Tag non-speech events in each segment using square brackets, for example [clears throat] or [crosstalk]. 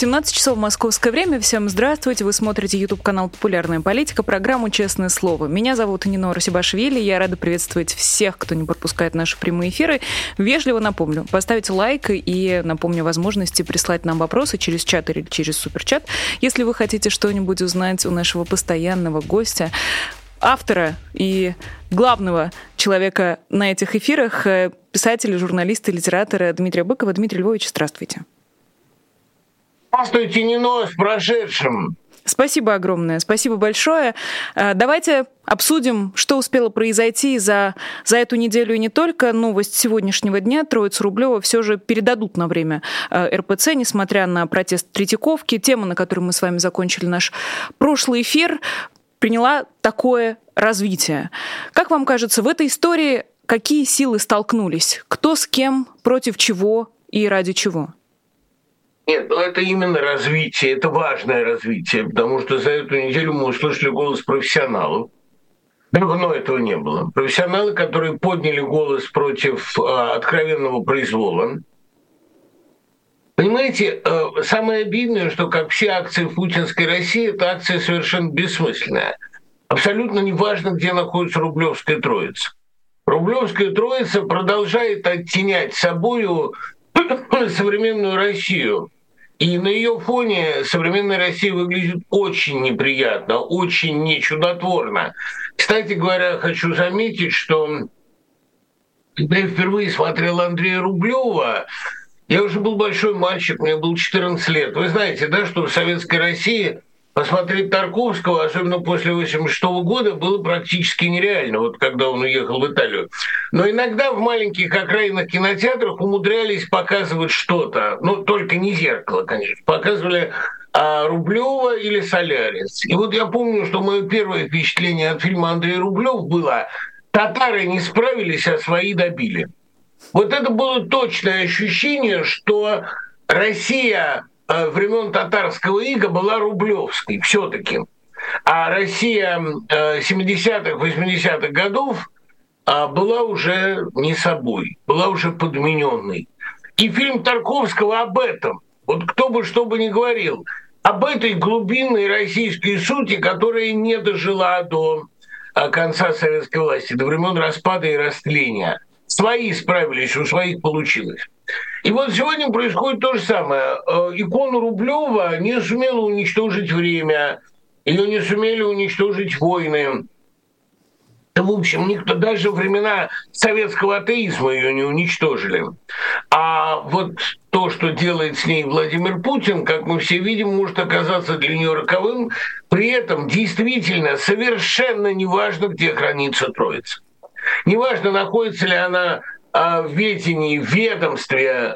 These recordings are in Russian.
17 часов московское время. Всем здравствуйте. Вы смотрите YouTube-канал «Популярная политика», программу «Честное слово». Меня зовут Нина Расибашвили. Я рада приветствовать всех, кто не пропускает наши прямые эфиры. Вежливо напомню, поставить лайк и напомню возможности прислать нам вопросы через чат или через суперчат. Если вы хотите что-нибудь узнать у нашего постоянного гостя, автора и главного человека на этих эфирах, э, писателя, журналиста, литератора Дмитрия Быкова. Дмитрий Львович, здравствуйте. Здравствуйте, Нино, с прошедшим. Спасибо огромное, спасибо большое. Э, давайте обсудим, что успело произойти за, за эту неделю и не только. Новость сегодняшнего дня. Троица Рублева все же передадут на время э, РПЦ, несмотря на протест Третьяковки. Тема, на которой мы с вами закончили наш прошлый эфир, приняла такое развитие. Как вам кажется, в этой истории какие силы столкнулись? Кто с кем, против чего и ради чего? Нет, ну это именно развитие, это важное развитие, потому что за эту неделю мы услышали голос профессионалов. Давно этого не было. Профессионалы, которые подняли голос против э, откровенного произвола. Понимаете, э, самое обидное, что как все акции в путинской России, эта акция совершенно бессмысленная. Абсолютно неважно, где находится Рублевская Троица. Рублевская Троица продолжает оттенять собою [coughs] современную Россию. И на ее фоне современная Россия выглядит очень неприятно, очень нечудотворно. Кстати говоря, хочу заметить, что когда я впервые смотрел Андрея Рублева, я уже был большой мальчик, мне было 14 лет. Вы знаете, да, что в Советской России посмотреть Тарковского, особенно после 86 года, было практически нереально, вот когда он уехал в Италию. Но иногда в маленьких окраинных кинотеатрах умудрялись показывать что-то, ну, только не зеркало, конечно, показывали а, Рублева или Солярис. И вот я помню, что мое первое впечатление от фильма Андрея Рублев было «Татары не справились, а свои добили». Вот это было точное ощущение, что Россия времен татарского ига была рублевской все-таки. А Россия 70-х, э, 80-х годов а, была уже не собой, была уже подмененной. И фильм Тарковского об этом, вот кто бы что бы ни говорил, об этой глубинной российской сути, которая не дожила до э, конца советской власти, до времен распада и растления. Свои справились, у своих получилось. И вот сегодня происходит то же самое. Э, икону Рублева не сумела уничтожить время, ее не сумели уничтожить войны. В общем, никто даже времена советского атеизма ее не уничтожили. А вот то, что делает с ней Владимир Путин, как мы все видим, может оказаться для нее роковым. При этом действительно совершенно неважно, где хранится Троица. Неважно, находится ли она ведении, ведомстве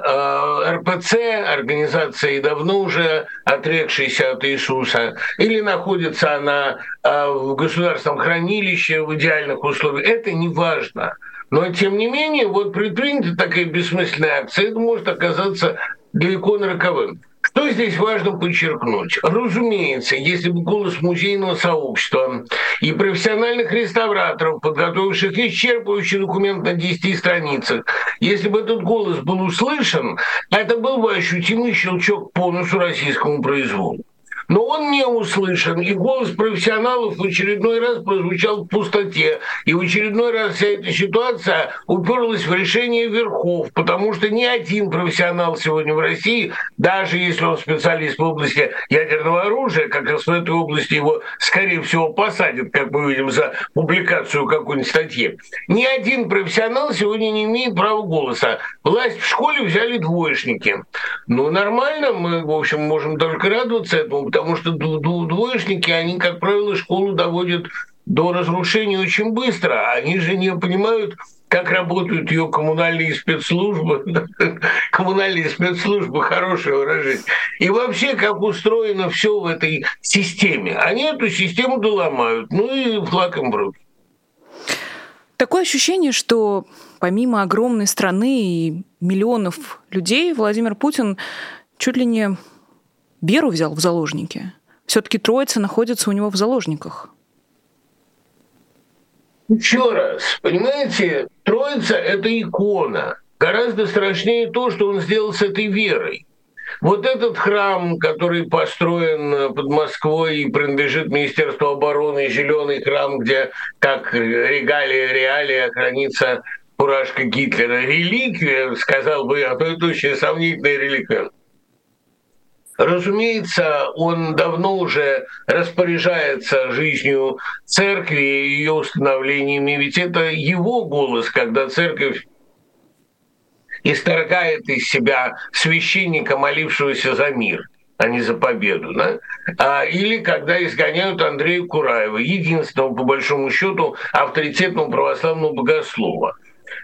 РПЦ, организации давно уже отрекшейся от Иисуса, или находится она а, в государственном хранилище в идеальных условиях, это не важно. Но, тем не менее, вот предпринята такая бессмысленная акция, это может оказаться для иконы роковым. Что здесь важно подчеркнуть? Разумеется, если бы голос музейного сообщества и профессиональных реставраторов, подготовивших исчерпывающий документ на 10 страницах, если бы этот голос был услышан, это был бы ощутимый щелчок по носу российскому произволу но он не услышан, и голос профессионалов в очередной раз прозвучал в пустоте, и в очередной раз вся эта ситуация уперлась в решение верхов, потому что ни один профессионал сегодня в России, даже если он специалист в области ядерного оружия, как раз в этой области его, скорее всего, посадят, как мы видим, за публикацию какой-нибудь статьи, ни один профессионал сегодня не имеет права голоса. Власть в школе взяли двоечники. Ну, нормально, мы, в общем, можем только радоваться этому, потому что двоечники, они, как правило, школу доводят до разрушения очень быстро. Они же не понимают, как работают ее коммунальные спецслужбы. [laughs] коммунальные спецслужбы, хорошее выражение. И вообще, как устроено все в этой системе. Они эту систему доломают. Ну и в руки. Такое ощущение, что помимо огромной страны и миллионов людей, Владимир Путин чуть ли не веру взял в заложники. все-таки Троица находится у него в заложниках? Еще раз, понимаете, Троица – это икона. Гораздо страшнее то, что он сделал с этой верой. Вот этот храм, который построен под Москвой и принадлежит Министерству обороны, зеленый храм, где как регалия реалия хранится фуражка Гитлера, реликвия, сказал бы я, а то это очень сомнительная реликвия. Разумеется, он давно уже распоряжается жизнью церкви и ее установлениями, ведь это его голос, когда церковь исторгает из себя священника, молившегося за мир а не за победу. Да? А, или когда изгоняют Андрея Кураева, единственного, по большому счету, авторитетного православного богослова.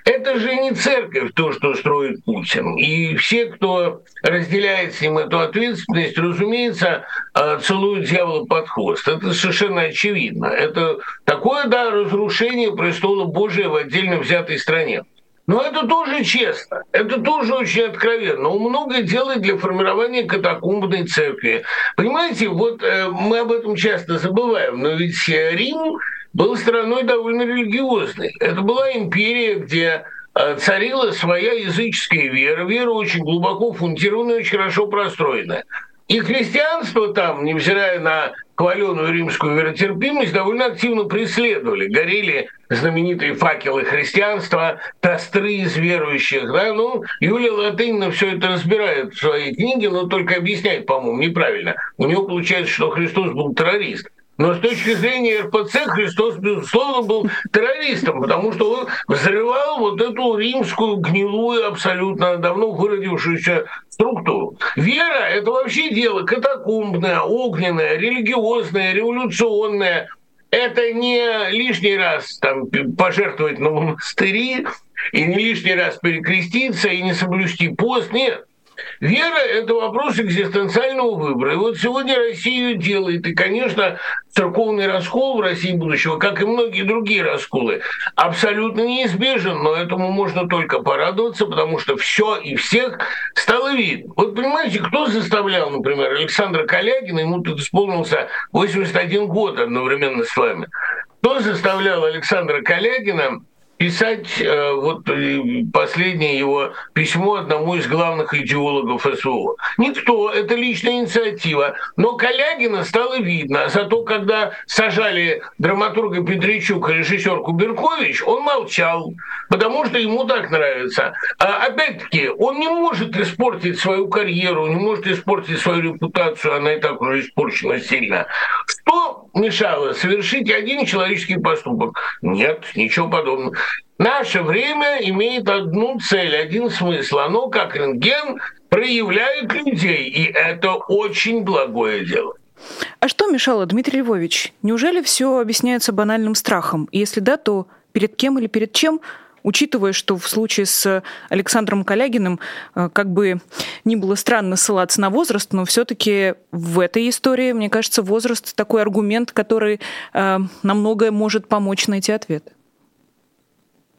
Это же не церковь, то, что строит Путин. И все, кто разделяет с ним эту ответственность, разумеется, а, целуют дьявола под хвост. Это совершенно очевидно. Это такое, да, разрушение престола Божия в отдельно взятой стране. Но это тоже честно, это тоже очень откровенно. Он многое делает для формирования катакомбной церкви. Понимаете, вот э, мы об этом часто забываем, но ведь Рим был страной довольно религиозной. Это была империя, где э, царила своя языческая вера, вера очень глубоко фундированная, очень хорошо простроенная. И христианство там, невзирая на хваленую римскую веротерпимость, довольно активно преследовали. Горели знаменитые факелы христианства, костры из верующих. Да? Ну, Юлия Латынина все это разбирает в своей книге, но только объясняет, по-моему, неправильно. У него получается, что Христос был террорист. Но с точки зрения РПЦ Христос, безусловно, был террористом, потому что он взрывал вот эту римскую гнилую, абсолютно давно выродившуюся структуру. Вера – это вообще дело катакомбное, огненное, религиозное, революционное. Это не лишний раз там, пожертвовать на монастыри, и не лишний раз перекреститься, и не соблюсти пост. Нет. Вера – это вопрос экзистенциального выбора. И вот сегодня Россия ее делает. И, конечно, церковный раскол в России будущего, как и многие другие расколы, абсолютно неизбежен. Но этому можно только порадоваться, потому что все и всех стало видно. Вот понимаете, кто заставлял, например, Александра Калягина, ему тут исполнился 81 год одновременно с вами, кто заставлял Александра Калягина писать э, вот э, последнее его письмо одному из главных идеологов СВО. Никто, это личная инициатива. Но Калягина стало видно. Зато когда сажали драматурга Петричук и режиссер Куберкович, он молчал, потому что ему так нравится. А опять-таки, он не может испортить свою карьеру, не может испортить свою репутацию, она и так уже испорчена сильно. Что мешало совершить один человеческий поступок? Нет, ничего подобного. Наше время имеет одну цель, один смысл. Оно, как рентген, проявляет людей, и это очень благое дело. А что мешало, Дмитрий Львович? Неужели все объясняется банальным страхом? И если да, то перед кем или перед чем учитывая, что в случае с Александром Калягиным, э, как бы ни было странно ссылаться на возраст, но все-таки в этой истории, мне кажется, возраст такой аргумент, который э, на может помочь найти ответ.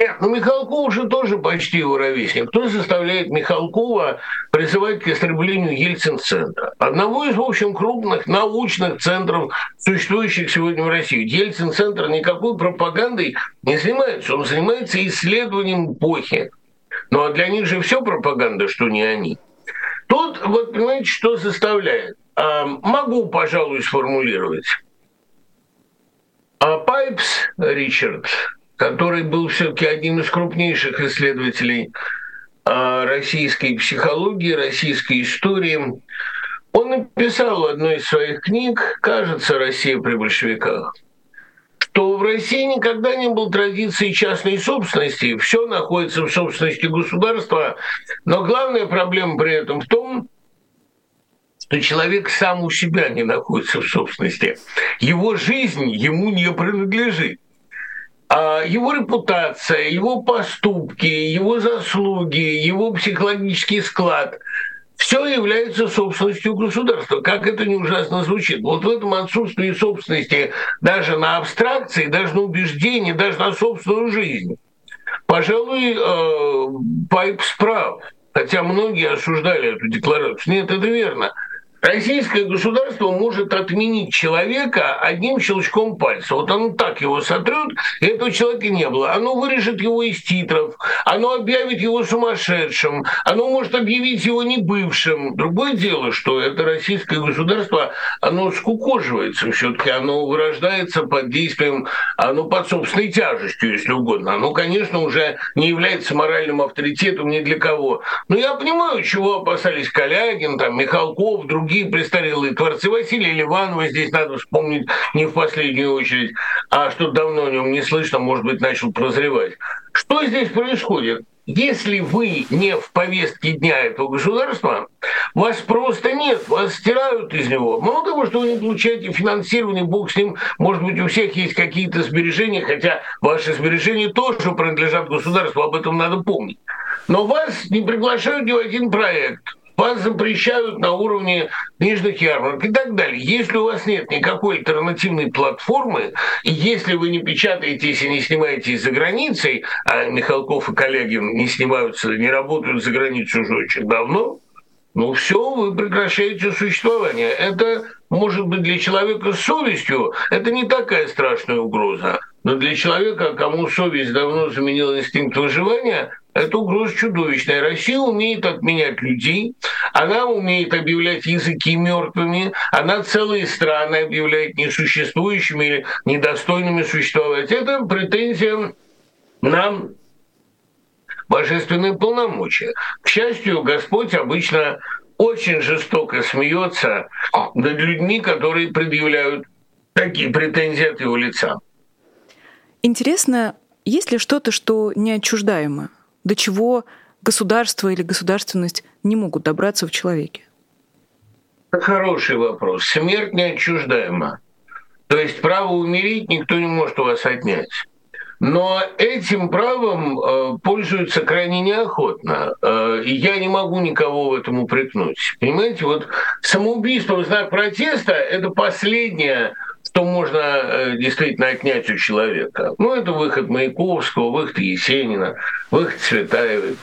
Нет, ну Михалков же тоже почти его ровесник. Кто заставляет Михалкова призывать к истреблению Ельцин-центра? Одного из, в общем, крупных научных центров, существующих сегодня в России. Ельцин-центр никакой пропагандой не занимается. Он занимается исследованием эпохи. Ну а для них же все пропаганда, что не они. Тут, вот понимаете, что заставляет? А, могу, пожалуй, сформулировать. А Пайпс Ричард, который был все-таки одним из крупнейших исследователей а, российской психологии, российской истории. Он написал в одной из своих книг, кажется, «Россия при большевиках», что в России никогда не было традиции частной собственности, все находится в собственности государства, но главная проблема при этом в том, что человек сам у себя не находится в собственности. Его жизнь ему не принадлежит. А его репутация, его поступки, его заслуги, его психологический склад все является собственностью государства. Как это не ужасно звучит. Вот в этом отсутствии собственности даже на абстракции, даже на убеждения, даже на собственную жизнь. Пожалуй, э, Пайп справ. Хотя многие осуждали эту декларацию. Нет, это верно. Российское государство может отменить человека одним щелчком пальца. Вот оно так его сотрет, и этого человека не было. Оно вырежет его из титров, оно объявит его сумасшедшим, оно может объявить его небывшим. Другое дело, что это российское государство, оно скукоживается все-таки, оно вырождается под действием, оно под собственной тяжестью, если угодно. Оно, конечно, уже не является моральным авторитетом ни для кого. Но я понимаю, чего опасались Калягин, там, Михалков, другие другие престарелые творцы. Василия Ливанова здесь надо вспомнить не в последнюю очередь, а что давно о нем не слышно, может быть, начал прозревать. Что здесь происходит? Если вы не в повестке дня этого государства, вас просто нет, вас стирают из него. Мало того, что вы не получаете финансирование, бог с ним, может быть, у всех есть какие-то сбережения, хотя ваши сбережения тоже принадлежат государству, об этом надо помнить. Но вас не приглашают ни в один проект – вас запрещают на уровне книжных ярмарок и так далее. Если у вас нет никакой альтернативной платформы, и если вы не печатаетесь и не снимаетесь за границей, а Михалков и коллеги не снимаются, не работают за границей уже очень давно, ну все, вы прекращаете существование. Это может быть для человека с совестью, это не такая страшная угроза. Но для человека, кому совесть давно заменила инстинкт выживания, это угроза чудовищная. Россия умеет отменять людей, она умеет объявлять языки мертвыми, она целые страны объявляет несуществующими или недостойными существовать. Это претензия нам божественные полномочия. К счастью, Господь обычно очень жестоко смеется над людьми, которые предъявляют такие претензии от его лица. Интересно, есть ли что-то, что неотчуждаемо? До чего государство или государственность не могут добраться в человеке? Хороший вопрос. Смерть неотчуждаема. То есть право умереть никто не может у вас отнять. Но этим правом э, пользуются крайне неохотно. Э, и я не могу никого в этом упрекнуть. Понимаете, вот самоубийство в знак протеста – это последнее что можно э, действительно отнять у человека. Ну, это выход Маяковского, выход Есенина, выход Цветаевой.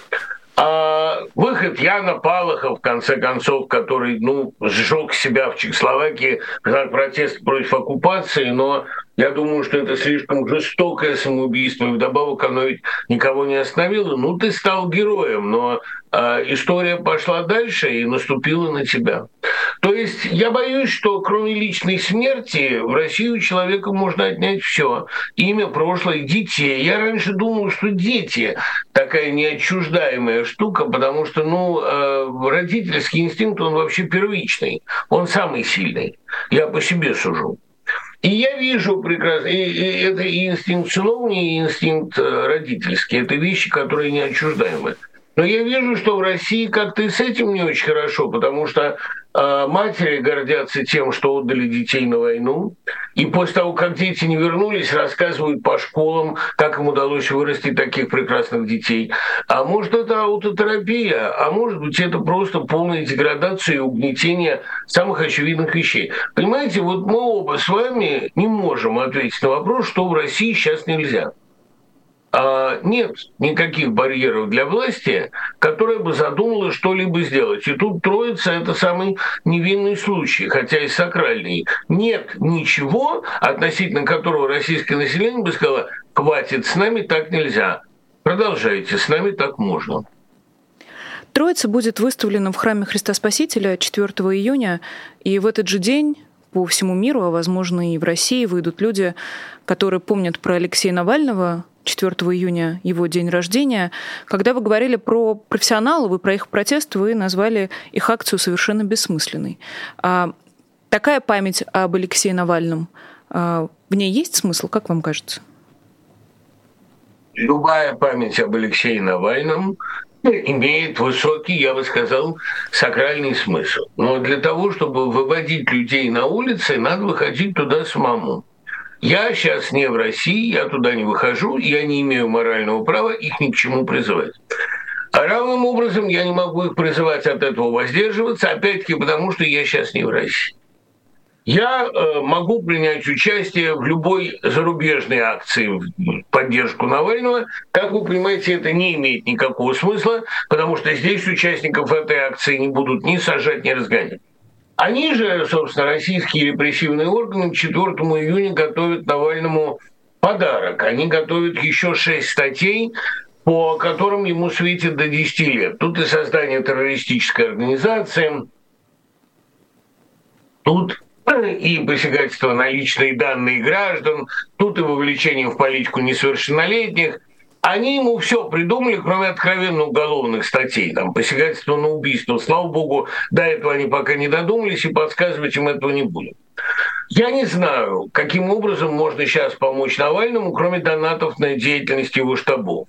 А выход Яна Палаха, в конце концов, который ну, сжег себя в Чехословакии в знак протеста против оккупации, но я думаю, что это слишком жестокое самоубийство, и вдобавок оно ведь никого не остановило. Ну, ты стал героем, но э, история пошла дальше и наступила на тебя. То есть я боюсь, что кроме личной смерти в России у человека можно отнять все. Имя, прошлое, детей. Я раньше думал, что дети такая неотчуждаемая штука, потому что ну, э, родительский инстинкт, он вообще первичный. Он самый сильный. Я по себе сужу. И я вижу прекрасно, и, и это и инстинкт сыновний, и инстинкт родительский. Это вещи, которые неотчуждаемы. Но я вижу, что в России как-то и с этим не очень хорошо, потому что матери гордятся тем, что отдали детей на войну. И после того, как дети не вернулись, рассказывают по школам, как им удалось вырастить таких прекрасных детей. А может, это аутотерапия, а может быть, это просто полная деградация и угнетение самых очевидных вещей. Понимаете, вот мы оба с вами не можем ответить на вопрос, что в России сейчас нельзя. А, нет никаких барьеров для власти, которая бы задумала что-либо сделать. И тут Троица – это самый невинный случай, хотя и сакральный. Нет ничего, относительно которого российское население бы сказало, хватит, с нами так нельзя. Продолжайте, с нами так можно. Троица будет выставлена в храме Христа Спасителя 4 июня, и в этот же день по всему миру, а возможно и в России, выйдут люди, которые помнят про Алексея Навального, 4 июня его день рождения. Когда вы говорили про профессионалов и про их протест, вы назвали их акцию совершенно бессмысленной. А такая память об Алексее Навальном, а, в ней есть смысл, как вам кажется? Любая память об Алексее Навальном имеет высокий, я бы сказал, сакральный смысл. Но для того, чтобы выводить людей на улицы, надо выходить туда самому. Я сейчас не в России, я туда не выхожу, я не имею морального права их ни к чему призывать. А равным образом я не могу их призывать от этого воздерживаться, опять-таки потому, что я сейчас не в России. Я э, могу принять участие в любой зарубежной акции в поддержку Навального. Как вы понимаете, это не имеет никакого смысла, потому что здесь участников этой акции не будут ни сажать, ни разгонять. Они же, собственно, российские репрессивные органы к 4 июня готовят Навальному подарок. Они готовят еще шесть статей, по которым ему светит до 10 лет. Тут и создание террористической организации, тут и посягательство на личные данные граждан, тут и вовлечение в политику несовершеннолетних. Они ему все придумали, кроме откровенно уголовных статей, там, посягательство на убийство. Слава богу, до этого они пока не додумались, и подсказывать им этого не будем. Я не знаю, каким образом можно сейчас помочь Навальному, кроме донатов на деятельность его штабов.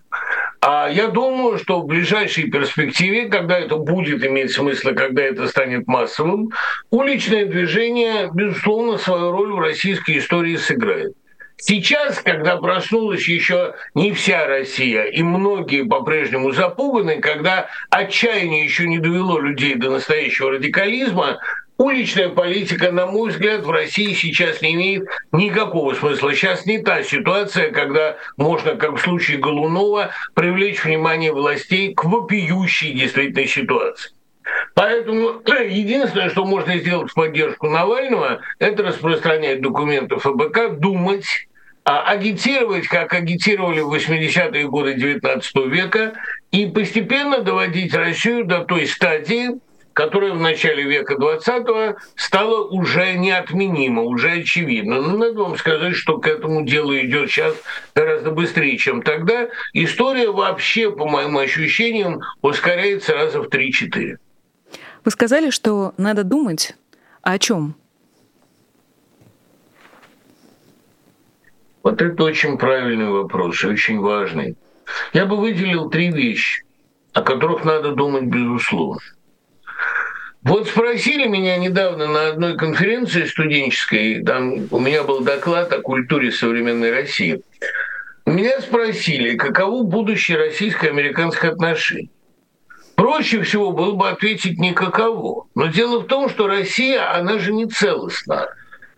А я думаю, что в ближайшей перспективе, когда это будет иметь смысл, когда это станет массовым, уличное движение, безусловно, свою роль в российской истории сыграет. Сейчас, когда проснулась еще не вся Россия, и многие по-прежнему запуганы, когда отчаяние еще не довело людей до настоящего радикализма, Уличная политика, на мой взгляд, в России сейчас не имеет никакого смысла. Сейчас не та ситуация, когда можно, как в случае Голунова, привлечь внимание властей к вопиющей действительной ситуации. Поэтому [clears throat] единственное, что можно сделать в поддержку Навального, это распространять документы ФБК, думать, агитировать, как агитировали в 80-е годы XIX века, и постепенно доводить Россию до той стадии, которое в начале века 20 стало уже неотменимо, уже очевидно. Но надо вам сказать, что к этому делу идет сейчас гораздо быстрее, чем тогда. История вообще, по моим ощущениям, ускоряется раза в 3-4. Вы сказали, что надо думать о чем? Вот это очень правильный вопрос, очень важный. Я бы выделил три вещи, о которых надо думать безусловно. Вот спросили меня недавно на одной конференции студенческой, там у меня был доклад о культуре современной России. Меня спросили, каково будущее российско-американских отношений. Проще всего было бы ответить никаково. Но дело в том, что Россия, она же не целостна.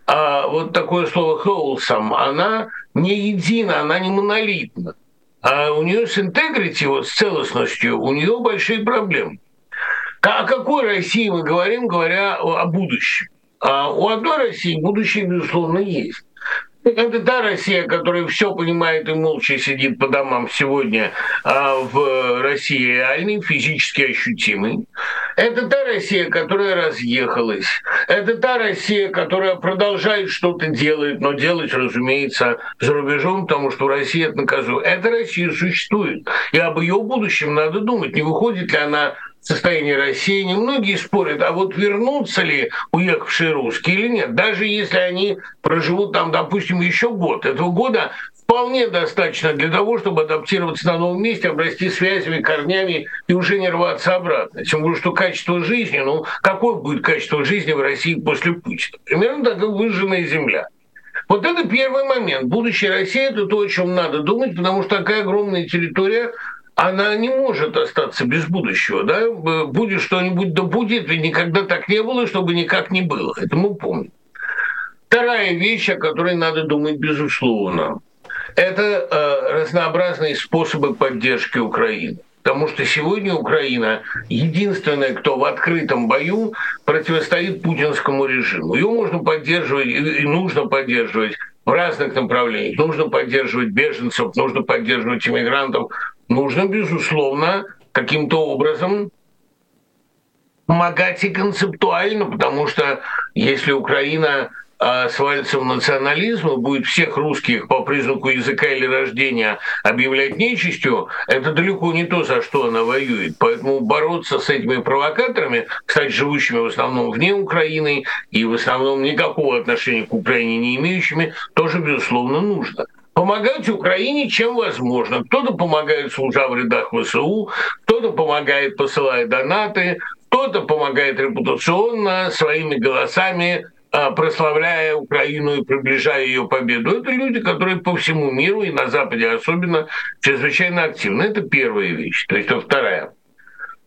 А вот такое слово wholesome, она не едина, она не монолитна. А у нее с интегрити, вот с целостностью, у нее большие проблемы. О какой России мы говорим, говоря о будущем? А у одной России будущее, безусловно, есть. Это та Россия, которая все понимает и молча сидит по домам сегодня а в России реальный, физически ощутимый. Это та Россия, которая разъехалась. Это та Россия, которая продолжает что-то делать, но делать, разумеется, за рубежом, потому что Россия это наказует. Эта Россия существует. И об ее будущем надо думать. Не выходит ли она состоянии России, немногие спорят, а вот вернутся ли уехавшие русские или нет. Даже если они проживут там, допустим, еще год. Этого года вполне достаточно для того, чтобы адаптироваться на новом месте, обрасти связями, корнями и уже не рваться обратно. Тем более, что качество жизни, ну, какое будет качество жизни в России после Путина? Примерно так, как выжженная земля. Вот это первый момент. Будущее России – это то, о чем надо думать, потому что такая огромная территория она не может остаться без будущего. Да? Будет что-нибудь, да будет, и никогда так не было, чтобы никак не было. Это мы помним. Вторая вещь, о которой надо думать безусловно, это э, разнообразные способы поддержки Украины. Потому что сегодня Украина единственная, кто в открытом бою противостоит путинскому режиму. Ее можно поддерживать и нужно поддерживать в разных направлениях. Нужно поддерживать беженцев, нужно поддерживать иммигрантов, нужно, безусловно, каким-то образом помогать и концептуально, потому что если Украина свалится в национализм и будет всех русских по признаку языка или рождения объявлять нечистью, это далеко не то, за что она воюет. Поэтому бороться с этими провокаторами, кстати, живущими в основном вне Украины и в основном никакого отношения к Украине не имеющими, тоже, безусловно, нужно помогать Украине чем возможно. Кто-то помогает, служа в рядах ВСУ, кто-то помогает, посылая донаты, кто-то помогает репутационно своими голосами а, прославляя Украину и приближая ее победу. Это люди, которые по всему миру и на Западе особенно чрезвычайно активны. Это первая вещь. То есть это вторая.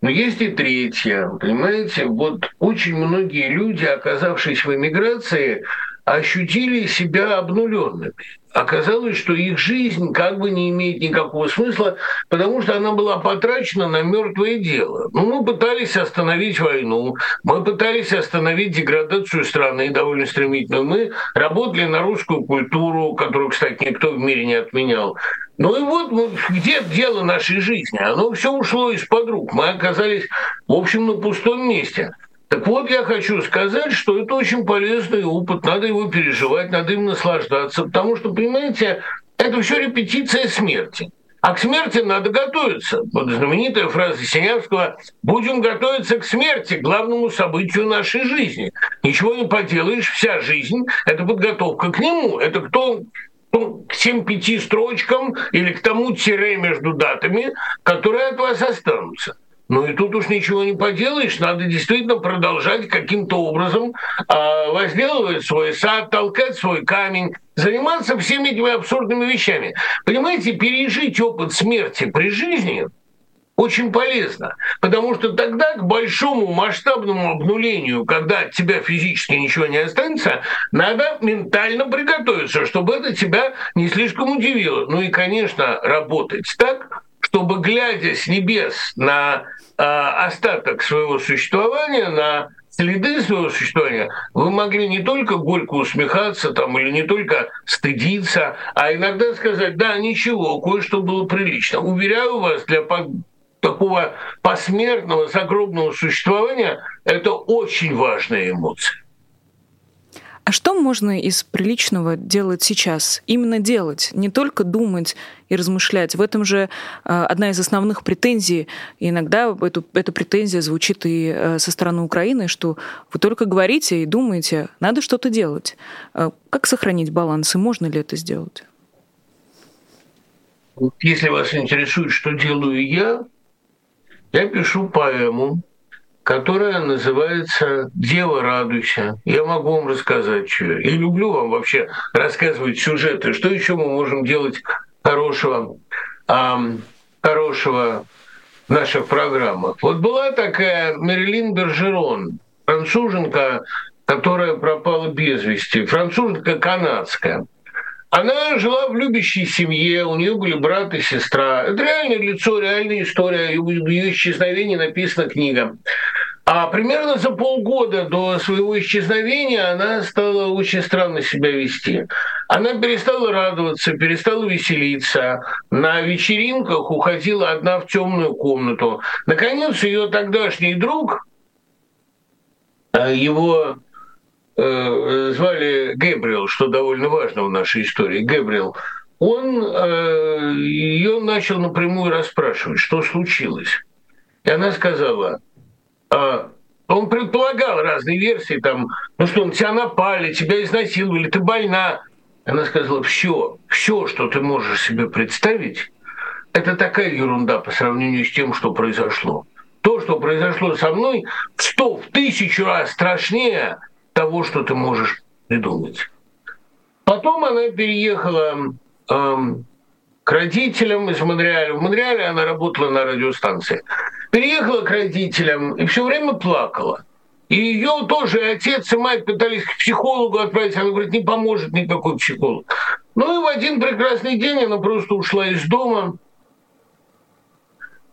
Но есть и третья. Понимаете, вот очень многие люди, оказавшись в эмиграции, ощутили себя обнуленными оказалось, что их жизнь как бы не имеет никакого смысла, потому что она была потрачена на мертвое дело. Ну, мы пытались остановить войну, мы пытались остановить деградацию страны довольно стремительную, мы работали на русскую культуру, которую, кстати, никто в мире не отменял. Ну и вот где дело нашей жизни? Оно все ушло из-под рук. Мы оказались, в общем, на пустом месте. Так вот, я хочу сказать, что это очень полезный опыт, надо его переживать, надо им наслаждаться, потому что, понимаете, это все репетиция смерти. А к смерти надо готовиться. Вот знаменитая фраза Синявского «Будем готовиться к смерти, главному событию нашей жизни». Ничего не поделаешь, вся жизнь – это подготовка к нему. Это кто ну, к тем пяти строчкам или к тому тире между датами, которые от вас останутся. Ну и тут уж ничего не поделаешь, надо действительно продолжать каким-то образом э, возделывать свой сад, толкать свой камень, заниматься всеми этими абсурдными вещами. Понимаете, пережить опыт смерти при жизни очень полезно, потому что тогда к большому масштабному обнулению, когда от тебя физически ничего не останется, надо ментально приготовиться, чтобы это тебя не слишком удивило. Ну и, конечно, работать так, чтобы, глядя с небес на э, остаток своего существования, на следы своего существования, вы могли не только горько усмехаться там, или не только стыдиться, а иногда сказать, да, ничего, кое-что было прилично. Уверяю вас, для такого посмертного загробного существования это очень важная эмоция. А что можно из приличного делать сейчас? Именно делать, не только думать и размышлять. В этом же э, одна из основных претензий. И иногда эту, эта претензия звучит и э, со стороны Украины, что вы только говорите и думаете, надо что-то делать. Э, как сохранить баланс и можно ли это сделать? Если вас интересует, что делаю я, я пишу поэму, которая называется «Дева, радуйся». Я могу вам рассказать, что. Я люблю вам вообще рассказывать сюжеты. Что еще мы можем делать хорошего, эм, хорошего в наших программах? Вот была такая Мерилин Бержерон, француженка, которая пропала без вести, француженка канадская. Она жила в любящей семье, у нее были брат и сестра. Это реальное лицо, реальная история. Ее исчезновение написана книга. А примерно за полгода до своего исчезновения она стала очень странно себя вести. Она перестала радоваться, перестала веселиться. На вечеринках уходила одна в темную комнату. Наконец, ее тогдашний друг, а его э, звали Гэбриэл, что довольно важно в нашей истории, Гэбриэл, он э, ее начал напрямую расспрашивать, что случилось. И она сказала, а, он предполагал разные версии, там, ну что, на тебя напали, тебя изнасиловали, ты больна. Она сказала, все, все, что ты можешь себе представить, это такая ерунда по сравнению с тем, что произошло. То, что произошло со мной, в сто, в тысячу раз страшнее того, что ты можешь придумать. Потом она переехала эм, к родителям из Монреаля. В Монреале она работала на радиостанции переехала к родителям и все время плакала. И ее тоже отец и мать пытались к психологу отправить. Она говорит, не поможет никакой психолог. Ну и в один прекрасный день она просто ушла из дома.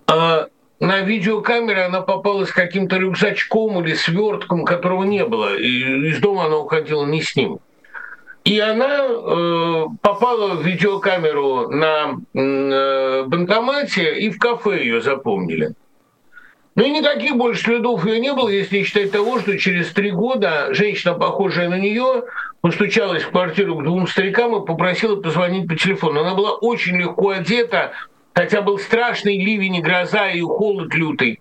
А на видеокамере она попала с каким-то рюкзачком или свертком, которого не было. И из дома она уходила не с ним. И она э, попала в видеокамеру на э, банкомате, и в кафе ее запомнили. Ну и никаких больше следов ее не было, если не считать того, что через три года женщина, похожая на нее, постучалась в квартиру к двум старикам и попросила позвонить по телефону. Она была очень легко одета, хотя был страшный ливень и гроза и холод лютый.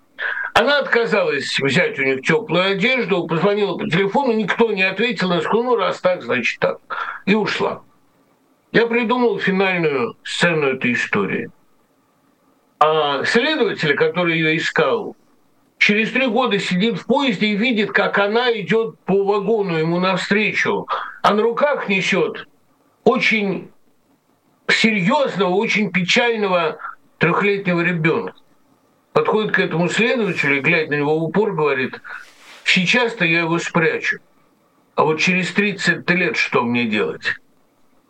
Она отказалась взять у них теплую одежду, позвонила по телефону, никто не ответил, она сказала, ну раз так, значит так, и ушла. Я придумал финальную сцену этой истории. А следователь, который ее искал, через три года сидит в поезде и видит, как она идет по вагону ему навстречу, а на руках несет очень серьезного, очень печального трехлетнего ребенка. Подходит к этому следователю и, глядя на него в упор, говорит, сейчас-то я его спрячу, а вот через 30 лет что мне делать?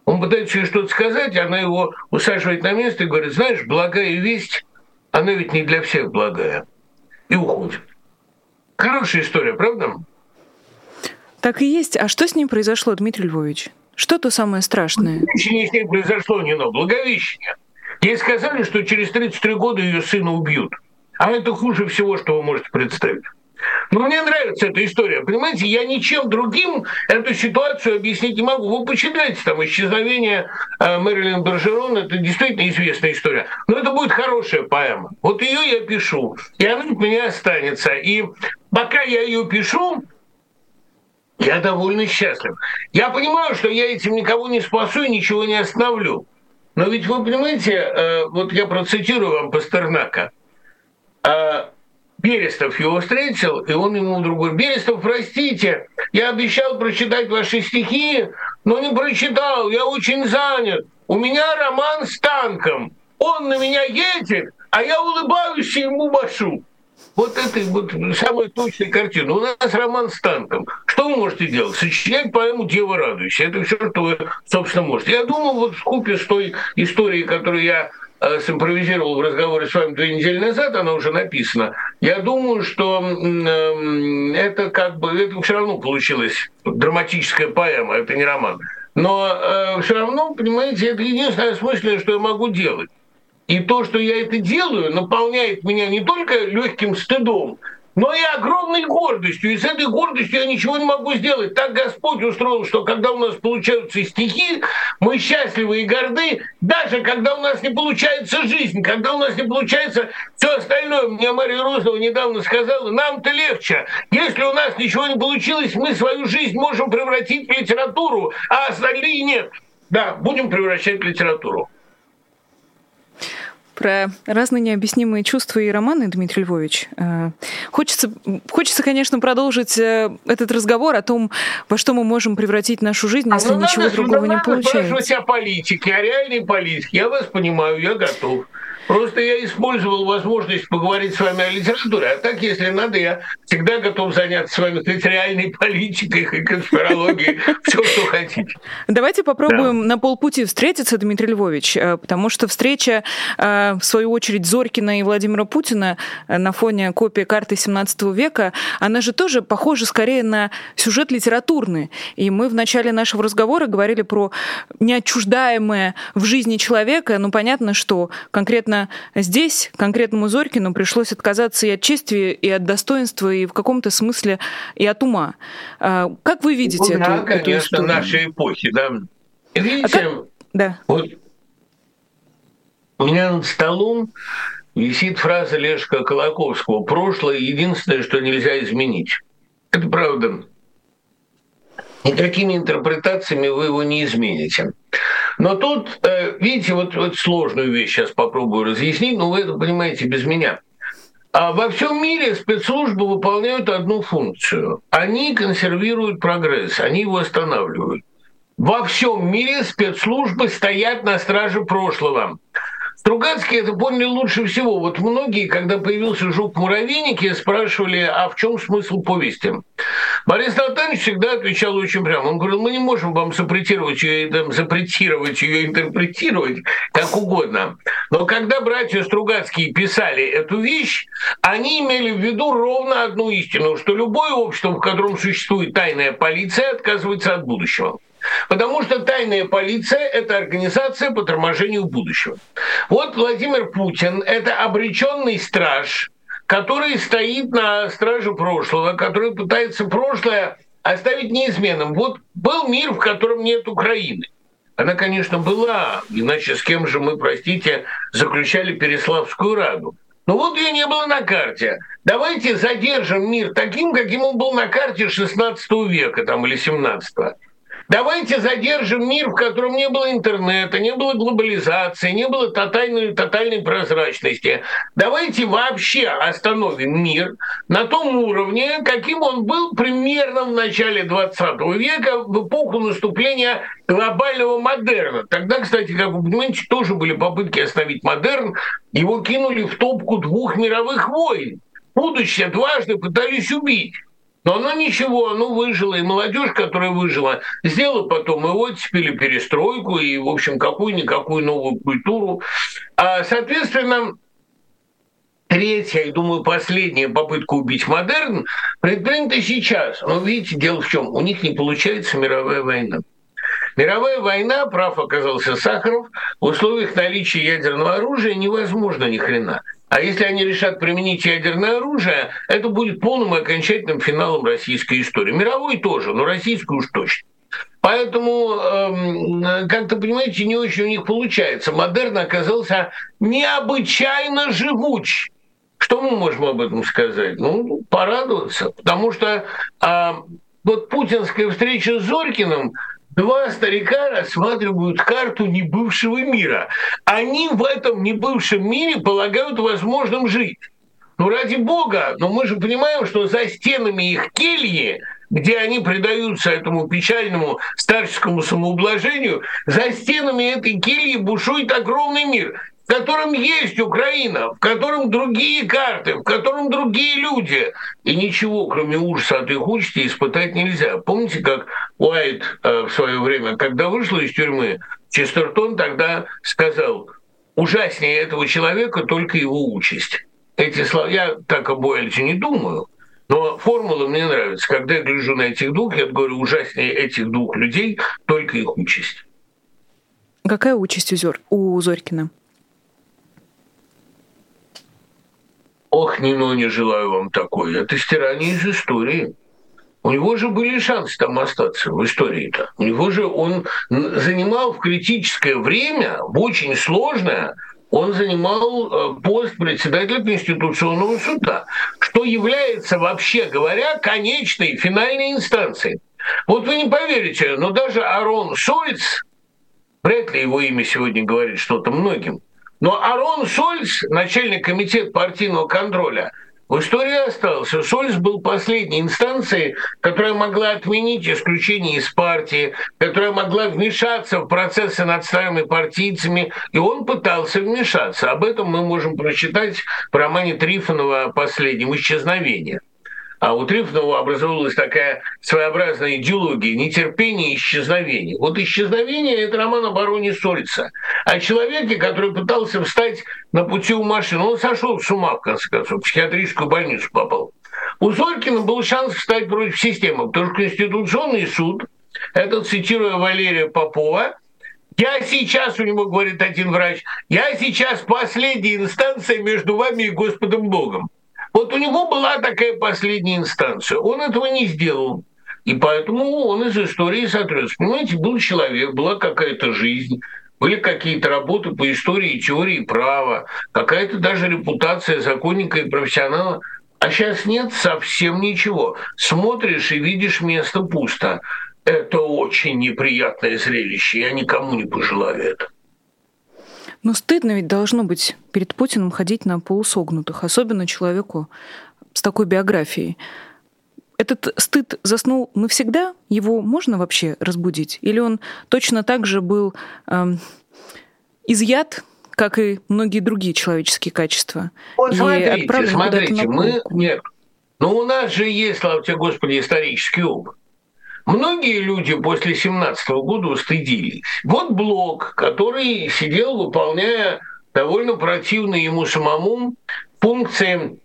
Он пытается ей что-то сказать, она его усаживает на место и говорит, знаешь, благая весть, она ведь не для всех благая. И уходит. Хорошая история, правда? Так и есть. А что с ним произошло, Дмитрий Львович? Что то самое страшное? Ничего с ней произошло, не но Благовещение. Ей сказали, что через 33 года ее сына убьют. А это хуже всего, что вы можете представить. Но мне нравится эта история. Понимаете, я ничем другим эту ситуацию объяснить не могу. Вы почитайте там исчезновение э, Мэрилин Бержерон. Это действительно известная история. Но это будет хорошая поэма. Вот ее я пишу. И она у меня останется. И пока я ее пишу, я довольно счастлив. Я понимаю, что я этим никого не спасу и ничего не остановлю. Но ведь вы понимаете, э, вот я процитирую вам Пастернака. Э, Берестов его встретил, и он ему вдруг говорит, Берестов, простите, я обещал прочитать ваши стихи, но не прочитал, я очень занят. У меня роман с танком. Он на меня едет, а я улыбаюсь и ему машу. Вот это вот самая точная картина. У нас роман с танком. Что вы можете делать? Сочинять поэму «Дева радуйся». Это все, что вы, собственно, можете. Я думаю, вот в купе с той историей, которую я э, симпровизировал в разговоре с вами две недели назад, она уже написана. Я думаю, что э, это как бы это все равно получилась драматическая поэма, это не роман. Но э, все равно, понимаете, это единственное осмысленное, что я могу делать. И то, что я это делаю, наполняет меня не только легким стыдом, но и огромной гордостью. И с этой гордостью я ничего не могу сделать. Так Господь устроил, что когда у нас получаются стихи, мы счастливы и горды, даже когда у нас не получается жизнь, когда у нас не получается все остальное. Мне Мария Розова недавно сказала, нам-то легче. Если у нас ничего не получилось, мы свою жизнь можем превратить в литературу, а остальные нет. Да, будем превращать в литературу про разные необъяснимые чувства и романы, Дмитрий Львович. Э, хочется, хочется, конечно, продолжить э, этот разговор о том, во что мы можем превратить нашу жизнь, если а ну, ничего надо, другого не получается. о политике, о реальной политике. Я вас понимаю, я готов. Просто я использовал возможность поговорить с вами о литературе. А так, если надо, я всегда готов заняться с вами реальной политикой и [laughs] конспирологией, [laughs] все, что хотите. Давайте попробуем на полпути встретиться, Дмитрий Львович, э, потому что встреча, э, в свою очередь, Зорькина и Владимира Путина э, на фоне копии карты 17 века, она же тоже похожа скорее на сюжет литературный. И мы в начале нашего разговора говорили про неотчуждаемое в жизни человека. Ну, понятно, что конкретно здесь конкретному Зорькину пришлось отказаться и от чести, и от достоинства, и в каком-то смысле и от ума. А, как вы видите ну, эту, да, конечно, эту историю? нашей эпохи, да. Видите, а как... да. вот у меня над столом висит фраза Лешка Колоковского «Прошлое – единственное, что нельзя изменить». Это правда. Никакими интерпретациями вы его не измените. Но тут, э, видите, вот, вот сложную вещь сейчас попробую разъяснить, но вы это понимаете без меня. А во всем мире спецслужбы выполняют одну функцию. Они консервируют прогресс, они его останавливают. Во всем мире спецслужбы стоят на страже прошлого. Стругацкий это поняли лучше всего. Вот многие, когда появился жук муравейники, спрашивали, а в чем смысл повести? Борис Натанович всегда отвечал очень прямо. Он говорил, мы не можем вам запретировать ее, там, запретировать ее, интерпретировать как угодно. Но когда братья Стругацкие писали эту вещь, они имели в виду ровно одну истину, что любое общество, в котором существует тайная полиция, отказывается от будущего. Потому что тайная полиция – это организация по торможению будущего. Вот Владимир Путин – это обреченный страж, который стоит на страже прошлого, который пытается прошлое оставить неизменным. Вот был мир, в котором нет Украины. Она, конечно, была, иначе с кем же мы, простите, заключали Переславскую Раду. Но вот ее не было на карте. Давайте задержим мир таким, каким он был на карте 16 века там, или 17 -го. Давайте задержим мир, в котором не было интернета, не было глобализации, не было тотальной, тотальной прозрачности. Давайте вообще остановим мир на том уровне, каким он был примерно в начале 20 века, в эпоху наступления глобального модерна. Тогда, кстати, как вы понимаете, тоже были попытки остановить модерн. Его кинули в топку двух мировых войн. Будущее дважды пытались убить. Но оно ничего, оно выжило, и молодежь, которая выжила, сделала потом и оттепель, и перестройку, и, в общем, какую-никакую новую культуру. А, соответственно, третья, и, думаю, последняя попытка убить модерн предпринята сейчас. Но видите, дело в чем? У них не получается мировая война. Мировая война, прав оказался Сахаров, в условиях наличия ядерного оружия невозможно ни хрена. А если они решат применить ядерное оружие, это будет полным и окончательным финалом российской истории. Мировой тоже, но российскую уж точно. Поэтому, э, как-то, понимаете, не очень у них получается. Модерн оказался необычайно живуч. Что мы можем об этом сказать? Ну, порадоваться. Потому что э, вот путинская встреча с Зорькиным Два старика рассматривают карту небывшего мира. Они в этом небывшем мире полагают возможным жить. Ну, ради бога, но мы же понимаем, что за стенами их кельи, где они предаются этому печальному старческому самоублажению, за стенами этой кельи бушует огромный мир в котором есть Украина, в котором другие карты, в котором другие люди. И ничего, кроме ужаса от их участи, испытать нельзя. Помните, как Уайт э, в свое время, когда вышел из тюрьмы, Честертон тогда сказал, ужаснее этого человека только его участь. Эти слова, я так об Уайльте не думаю, но формула мне нравится. Когда я гляжу на этих двух, я говорю, ужаснее этих двух людей только их участь. Какая участь у, Зор... у Зорькина? Ох, Нино, не желаю вам такой. Это стирание из истории. У него же были шансы там остаться в истории-то. У него же он занимал в критическое время, в очень сложное, он занимал э, пост председателя Конституционного суда, что является, вообще говоря, конечной, финальной инстанцией. Вот вы не поверите, но даже Арон Шольц, вряд ли его имя сегодня говорит что-то многим, но Арон Шольц, начальник комитета партийного контроля, в истории остался. Шольц был последней инстанцией, которая могла отменить исключение из партии, которая могла вмешаться в процессы над старыми партийцами, и он пытался вмешаться. Об этом мы можем прочитать в романе Трифонова «Последнем исчезновении». А у Трифонова образовалась такая своеобразная идеология нетерпения и исчезновения. Вот исчезновение – это роман о бароне Сольца. О человеке, который пытался встать на пути у машины. Он сошел с ума, в конце концов, в психиатрическую больницу попал. У Зорькина был шанс встать против системы, потому что Конституционный суд, это цитируя Валерия Попова, я сейчас, у него говорит один врач, я сейчас последняя инстанция между вами и Господом Богом. Вот у него была такая последняя инстанция. Он этого не сделал. И поэтому он из истории сотрется. Понимаете, был человек, была какая-то жизнь, были какие-то работы по истории, теории права, какая-то даже репутация законника и профессионала. А сейчас нет совсем ничего. Смотришь и видишь место пусто. Это очень неприятное зрелище. Я никому не пожелаю это. Но стыдно ведь должно быть перед Путиным ходить на полусогнутых, особенно человеку с такой биографией. Этот стыд заснул навсегда? Его можно вообще разбудить? Или он точно так же был э, изъят, как и многие другие человеческие качества? Вот смотрите, смотрите, мы... Нет. Но у нас же есть, слава тебе Господи, исторический опыт. Многие люди после 17 года устыдились. Вот Блок, который сидел, выполняя довольно противные ему самому функции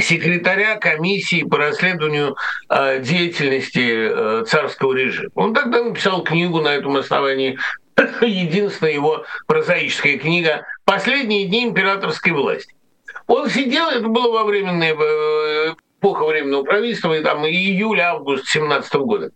секретаря комиссии по расследованию э, деятельности э, царского режима. Он тогда написал книгу на этом основании, [coughs] единственная его прозаическая книга «Последние дни императорской власти». Он сидел, это было во временное э, эпоха временного правительства, и там июль-август 17 года.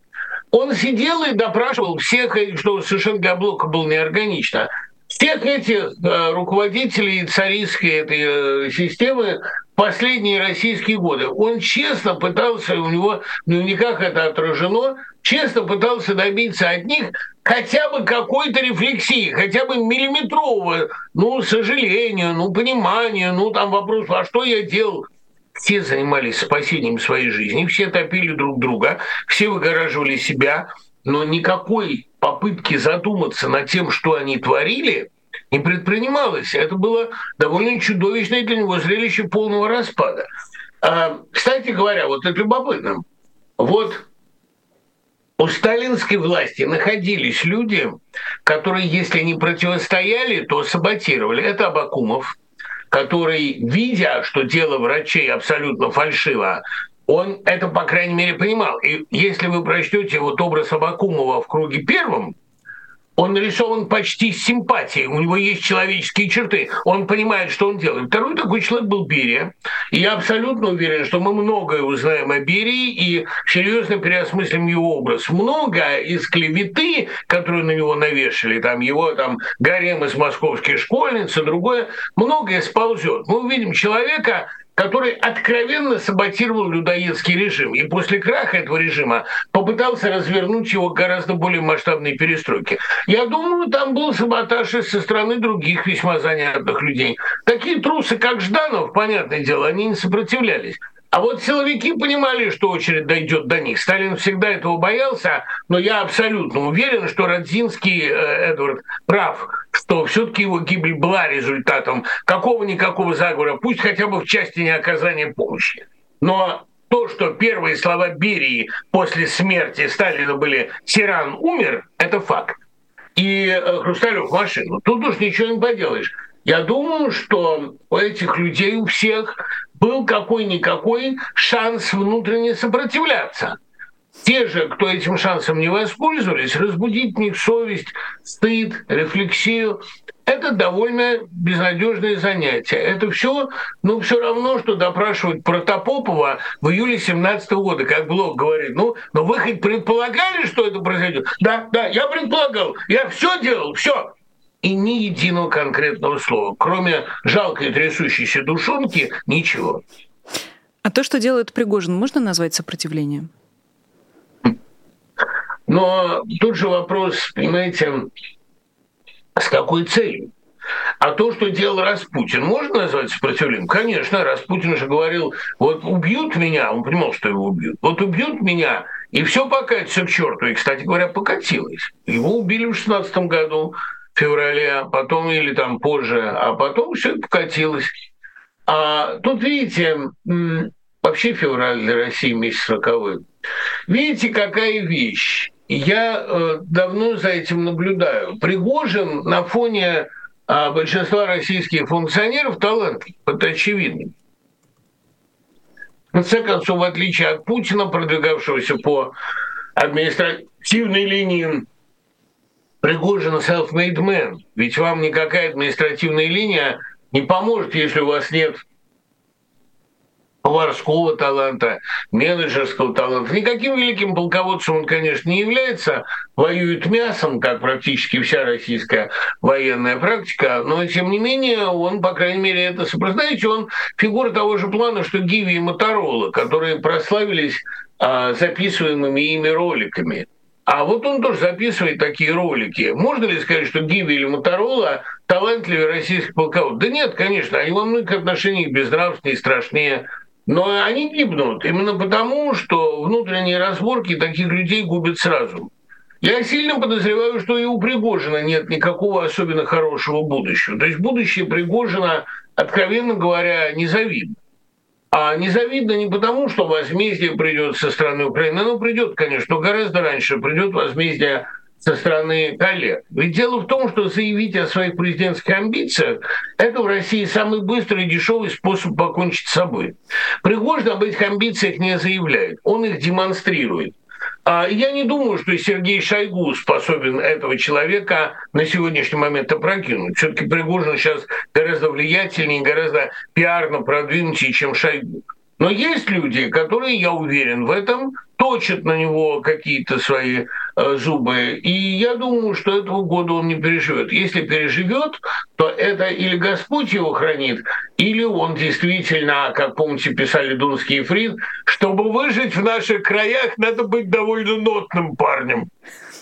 Он сидел и допрашивал всех, что совершенно для Блока было неорганично, всех этих э, руководителей царистской этой э, системы последние российские годы. Он честно пытался, у него в дневниках это отражено, честно пытался добиться от них хотя бы какой-то рефлексии, хотя бы миллиметрового, ну, сожалению, ну, понимания, ну, там вопрос, а что я делал, все занимались спасением своей жизни, все топили друг друга, все выгораживали себя, но никакой попытки задуматься над тем, что они творили, не предпринималось. Это было довольно чудовищное для него зрелище полного распада. А, кстати говоря, вот это любопытно. Вот у сталинской власти находились люди, которые, если не противостояли, то саботировали. Это Абакумов, который, видя, что дело врачей абсолютно фальшиво, он это, по крайней мере, понимал. И если вы прочтете вот образ Абакумова в круге первом, он нарисован почти с симпатией, у него есть человеческие черты, он понимает, что он делает. Второй такой человек был Берия, и я абсолютно уверен, что мы многое узнаем о Берии и серьезно переосмыслим его образ. Многое из клеветы, которую на него навешали, там его там гарем из московских школьниц и другое, многое сползет. Мы увидим человека, который откровенно саботировал людоедский режим. И после краха этого режима попытался развернуть его гораздо более масштабной перестройке. Я думаю, там был саботаж и со стороны других весьма занятных людей. Такие трусы, как Жданов, понятное дело, они не сопротивлялись. А вот силовики понимали, что очередь дойдет до них. Сталин всегда этого боялся, но я абсолютно уверен, что Родзинский э, Эдвард прав, что все-таки его гибель была результатом какого-никакого заговора, пусть хотя бы в части неоказания помощи. Но то, что первые слова Берии после смерти Сталина были «Тиран умер», это факт. И э, Хрусталев машину. Тут уж ничего не поделаешь. Я думаю, что у этих людей, у всех был какой-никакой шанс внутренне сопротивляться. Те же, кто этим шансом не воспользовались, разбудить в них совесть, стыд, рефлексию, это довольно безнадежное занятие. Это все, ну, все равно, что допрашивать Протопопова в июле 17 года, как Блок говорит. Ну, но вы хоть предполагали, что это произойдет? Да, да, я предполагал, я все делал, все и ни единого конкретного слова. Кроме жалкой трясущейся душонки, ничего. А то, что делает Пригожин, можно назвать сопротивлением? Но тут же вопрос, понимаете, с какой целью? А то, что делал Распутин, можно назвать сопротивлением? Конечно, Распутин уже говорил, вот убьют меня, он понимал, что его убьют, вот убьют меня, и все покатится к черту. И, кстати говоря, покатилось. Его убили в 16 году, феврале, а потом или там позже, а потом все покатилось. А тут, видите, вообще февраль для России месяц роковой. Видите, какая вещь. Я э, давно за этим наблюдаю. Пригожин на фоне а, большинства российских функционеров талантлив. Это очевидно. В конце концов, в отличие от Путина, продвигавшегося по административной линии Пригожин self-made man. Ведь вам никакая административная линия не поможет, если у вас нет поварского таланта, менеджерского таланта. Никаким великим полководцем он, конечно, не является, воюет мясом, как практически вся российская военная практика, но, тем не менее, он, по крайней мере, это сопровождаете, он фигура того же плана, что Гиви и Моторола, которые прославились а, записываемыми ими роликами. А вот он тоже записывает такие ролики. Можно ли сказать, что Гиви или Моторола талантливее российских полководцев? Да нет, конечно, они во многих отношениях безнравственнее страшнее. Но они гибнут именно потому, что внутренние разборки таких людей губят сразу. Я сильно подозреваю, что и у Пригожина нет никакого особенно хорошего будущего. То есть будущее Пригожина, откровенно говоря, незавидно. А незавидно не потому, что возмездие придет со стороны Украины, оно придет, конечно, но гораздо раньше придет возмездие со стороны коллег. Ведь дело в том, что заявить о своих президентских амбициях – это в России самый быстрый и дешевый способ покончить с собой. Пригожин об этих амбициях не заявляет, он их демонстрирует. А я не думаю, что Сергей Шойгу способен этого человека на сегодняшний момент опрокинуть. Все-таки Пригожин сейчас гораздо влиятельнее, гораздо пиарно продвинутее, чем Шойгу. Но есть люди, которые, я уверен в этом, точат на него какие-то свои э, зубы. И я думаю, что этого года он не переживет. Если переживет, то это или Господь его хранит, или он действительно, как помните, писали Дунский и Фрид, чтобы выжить в наших краях, надо быть довольно нотным парнем.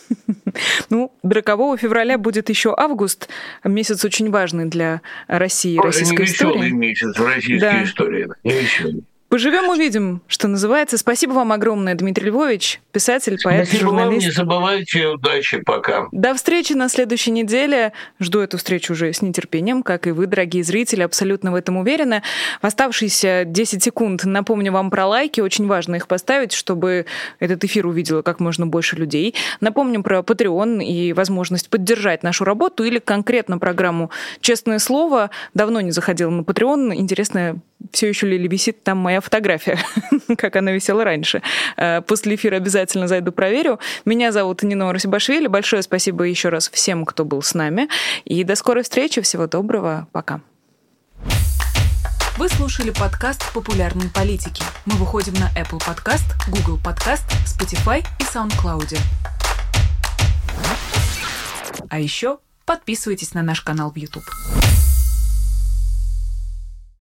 [laughs] Ну, до рокового февраля будет еще август, месяц очень важный для России, Тоже российской истории. месяц в российской да. истории. Не веселый. Поживем, увидим, что называется. Спасибо вам огромное, Дмитрий Львович, писатель, поэт, Спасибо журналист. Вам, не забывайте, удачи, пока. До встречи на следующей неделе. Жду эту встречу уже с нетерпением, как и вы, дорогие зрители, абсолютно в этом уверены. В оставшиеся 10 секунд напомню вам про лайки. Очень важно их поставить, чтобы этот эфир увидело как можно больше людей. Напомним про Patreon и возможность поддержать нашу работу или конкретно программу «Честное слово». Давно не заходила на Patreon. Интересно, все еще ли висит там моя фотография, [laughs] как она висела раньше. Э, после эфира обязательно зайду проверю. Меня зовут Нина Расибашвили. Большое спасибо еще раз всем, кто был с нами. И до скорой встречи. Всего доброго. Пока. Вы слушали подкаст «Популярные политики». Мы выходим на Apple Podcast, Google Podcast, Spotify и SoundCloud. А еще подписывайтесь на наш канал в YouTube.